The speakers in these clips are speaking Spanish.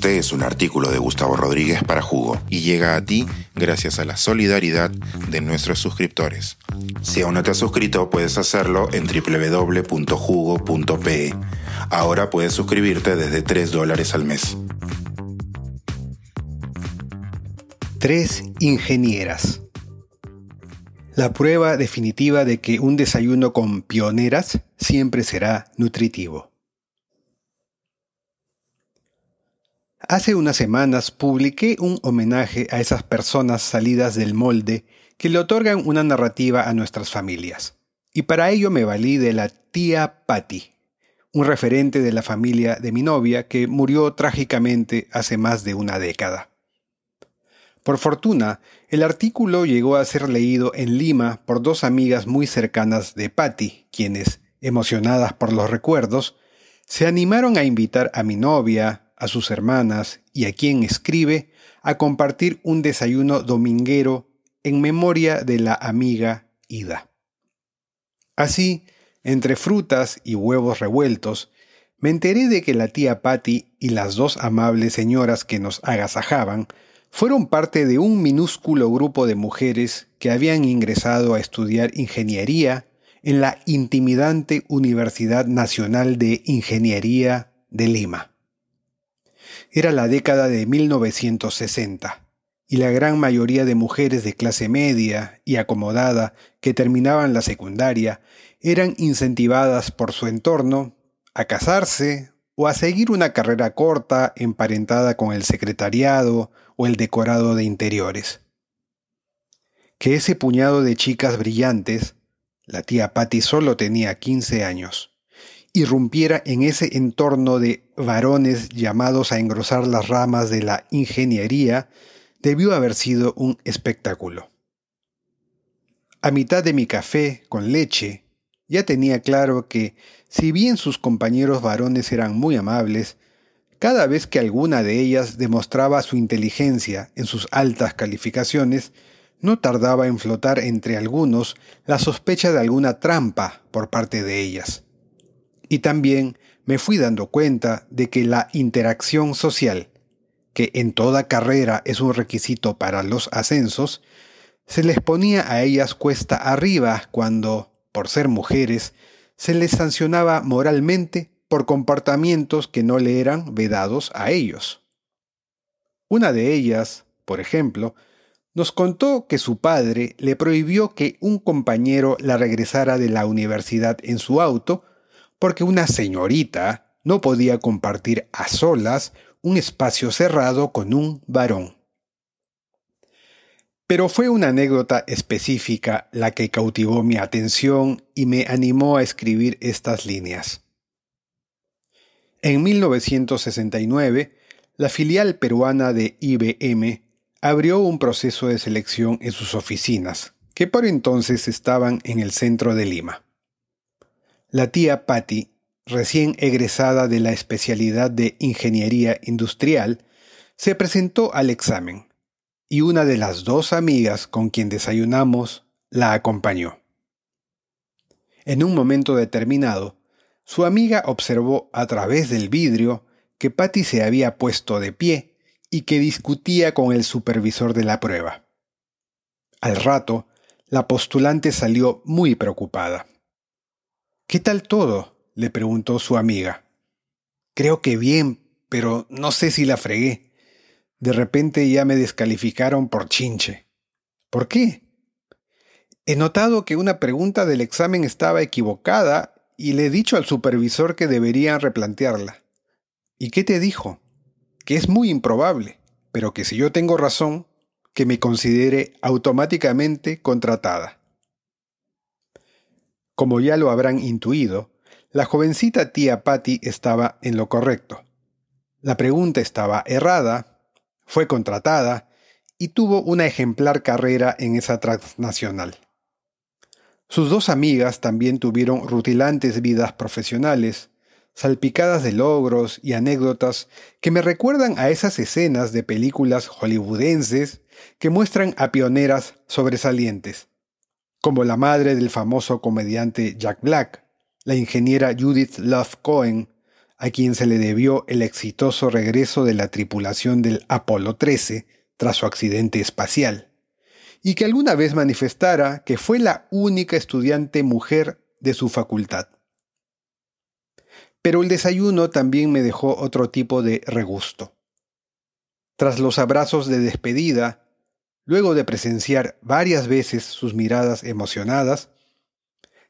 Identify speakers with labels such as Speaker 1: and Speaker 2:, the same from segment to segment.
Speaker 1: Este es un artículo de Gustavo Rodríguez para Jugo y llega a ti gracias a la solidaridad de nuestros suscriptores. Si aún no te has suscrito, puedes hacerlo en www.jugo.pe. Ahora puedes suscribirte desde 3 dólares al mes.
Speaker 2: Tres ingenieras. La prueba definitiva de que un desayuno con pioneras siempre será nutritivo. Hace unas semanas publiqué un homenaje a esas personas salidas del molde que le otorgan una narrativa a nuestras familias. Y para ello me valí de la tía Patty, un referente de la familia de mi novia que murió trágicamente hace más de una década. Por fortuna, el artículo llegó a ser leído en Lima por dos amigas muy cercanas de Patty, quienes, emocionadas por los recuerdos, se animaron a invitar a mi novia, a sus hermanas y a quien escribe a compartir un desayuno dominguero en memoria de la amiga Ida. Así, entre frutas y huevos revueltos, me enteré de que la tía Patty y las dos amables señoras que nos agasajaban fueron parte de un minúsculo grupo de mujeres que habían ingresado a estudiar ingeniería en la intimidante Universidad Nacional de Ingeniería de Lima. Era la década de 1960 y la gran mayoría de mujeres de clase media y acomodada que terminaban la secundaria eran incentivadas por su entorno a casarse o a seguir una carrera corta emparentada con el secretariado o el decorado de interiores. Que ese puñado de chicas brillantes, la tía Patty solo tenía 15 años, irrumpiera en ese entorno de varones llamados a engrosar las ramas de la ingeniería, debió haber sido un espectáculo. A mitad de mi café con leche, ya tenía claro que, si bien sus compañeros varones eran muy amables, cada vez que alguna de ellas demostraba su inteligencia en sus altas calificaciones, no tardaba en flotar entre algunos la sospecha de alguna trampa por parte de ellas. Y también me fui dando cuenta de que la interacción social, que en toda carrera es un requisito para los ascensos, se les ponía a ellas cuesta arriba cuando, por ser mujeres, se les sancionaba moralmente por comportamientos que no le eran vedados a ellos. Una de ellas, por ejemplo, nos contó que su padre le prohibió que un compañero la regresara de la universidad en su auto porque una señorita no podía compartir a solas un espacio cerrado con un varón. Pero fue una anécdota específica la que cautivó mi atención y me animó a escribir estas líneas. En 1969, la filial peruana de IBM abrió un proceso de selección en sus oficinas, que por entonces estaban en el centro de Lima. La tía Patty, recién egresada de la especialidad de Ingeniería Industrial, se presentó al examen, y una de las dos amigas con quien desayunamos la acompañó. En un momento determinado, su amiga observó a través del vidrio que Patty se había puesto de pie y que discutía con el supervisor de la prueba. Al rato, la postulante salió muy preocupada. ¿Qué tal todo? le preguntó su amiga. Creo que bien, pero no sé si la fregué. De repente ya me descalificaron por chinche. ¿Por qué? He notado que una pregunta del examen estaba equivocada y le he dicho al supervisor que deberían replantearla. ¿Y qué te dijo? Que es muy improbable, pero que si yo tengo razón, que me considere automáticamente contratada. Como ya lo habrán intuido, la jovencita tía Patty estaba en lo correcto. La pregunta estaba errada, fue contratada y tuvo una ejemplar carrera en esa transnacional. Sus dos amigas también tuvieron rutilantes vidas profesionales, salpicadas de logros y anécdotas que me recuerdan a esas escenas de películas hollywoodenses que muestran a pioneras sobresalientes, como la madre del famoso comediante Jack Black, la ingeniera Judith Love Cohen, a quien se le debió el exitoso regreso de la tripulación del Apolo 13 tras su accidente espacial, y que alguna vez manifestara que fue la única estudiante mujer de su facultad. Pero el desayuno también me dejó otro tipo de regusto. Tras los abrazos de despedida, luego de presenciar varias veces sus miradas emocionadas,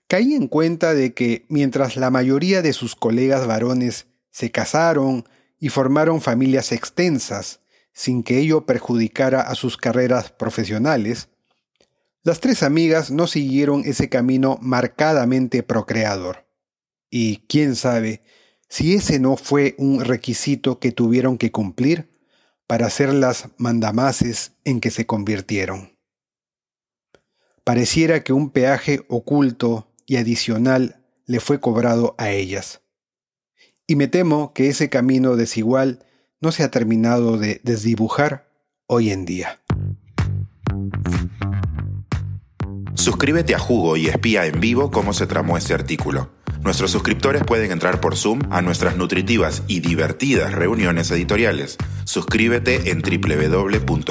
Speaker 2: caí en cuenta de que mientras la mayoría de sus colegas varones se casaron y formaron familias extensas sin que ello perjudicara a sus carreras profesionales, las tres amigas no siguieron ese camino marcadamente procreador. Y quién sabe si ese no fue un requisito que tuvieron que cumplir para ser las mandamases en que se convirtieron. Pareciera que un peaje oculto y adicional le fue cobrado a ellas. Y me temo que ese camino desigual no se ha terminado de desdibujar hoy en día.
Speaker 1: Suscríbete a Jugo y espía en vivo cómo se tramó este artículo. Nuestros suscriptores pueden entrar por Zoom a nuestras nutritivas y divertidas reuniones editoriales. Suscríbete en www.jugo.pe.